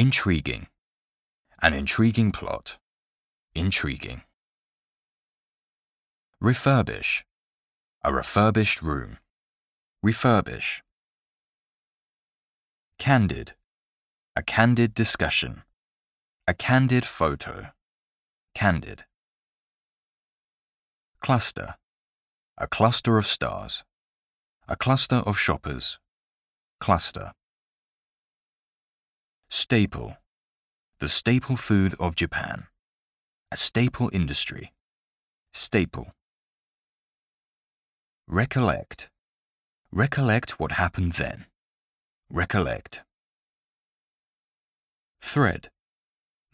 Intriguing. An intriguing plot. Intriguing. Refurbish. A refurbished room. Refurbish. Candid. A candid discussion. A candid photo. Candid. Cluster. A cluster of stars. A cluster of shoppers. Cluster. Staple. The staple food of Japan. A staple industry. Staple. Recollect. Recollect what happened then. Recollect. Thread.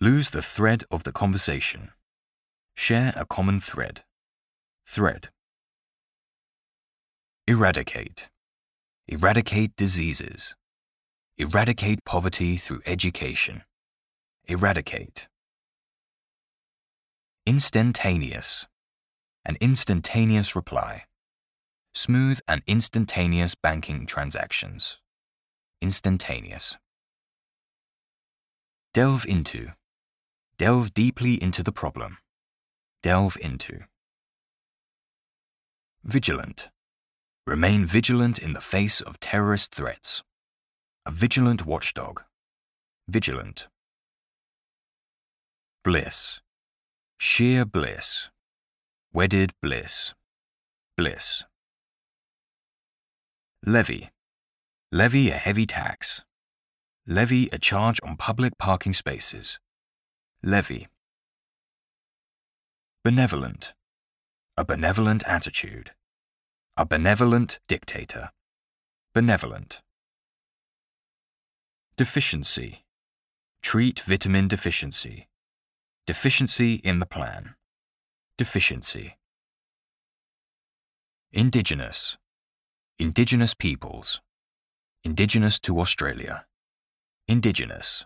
Lose the thread of the conversation. Share a common thread. Thread. Eradicate. Eradicate diseases. Eradicate poverty through education. Eradicate. Instantaneous. An instantaneous reply. Smooth and instantaneous banking transactions. Instantaneous. Delve into. Delve deeply into the problem. Delve into. Vigilant. Remain vigilant in the face of terrorist threats. A vigilant watchdog. Vigilant. Bliss. Sheer bliss. Wedded bliss. Bliss. Levy. Levy a heavy tax. Levy a charge on public parking spaces. Levy. Benevolent. A benevolent attitude. A benevolent dictator. Benevolent. Deficiency. Treat vitamin deficiency. Deficiency in the plan. Deficiency. Indigenous. Indigenous peoples. Indigenous to Australia. Indigenous.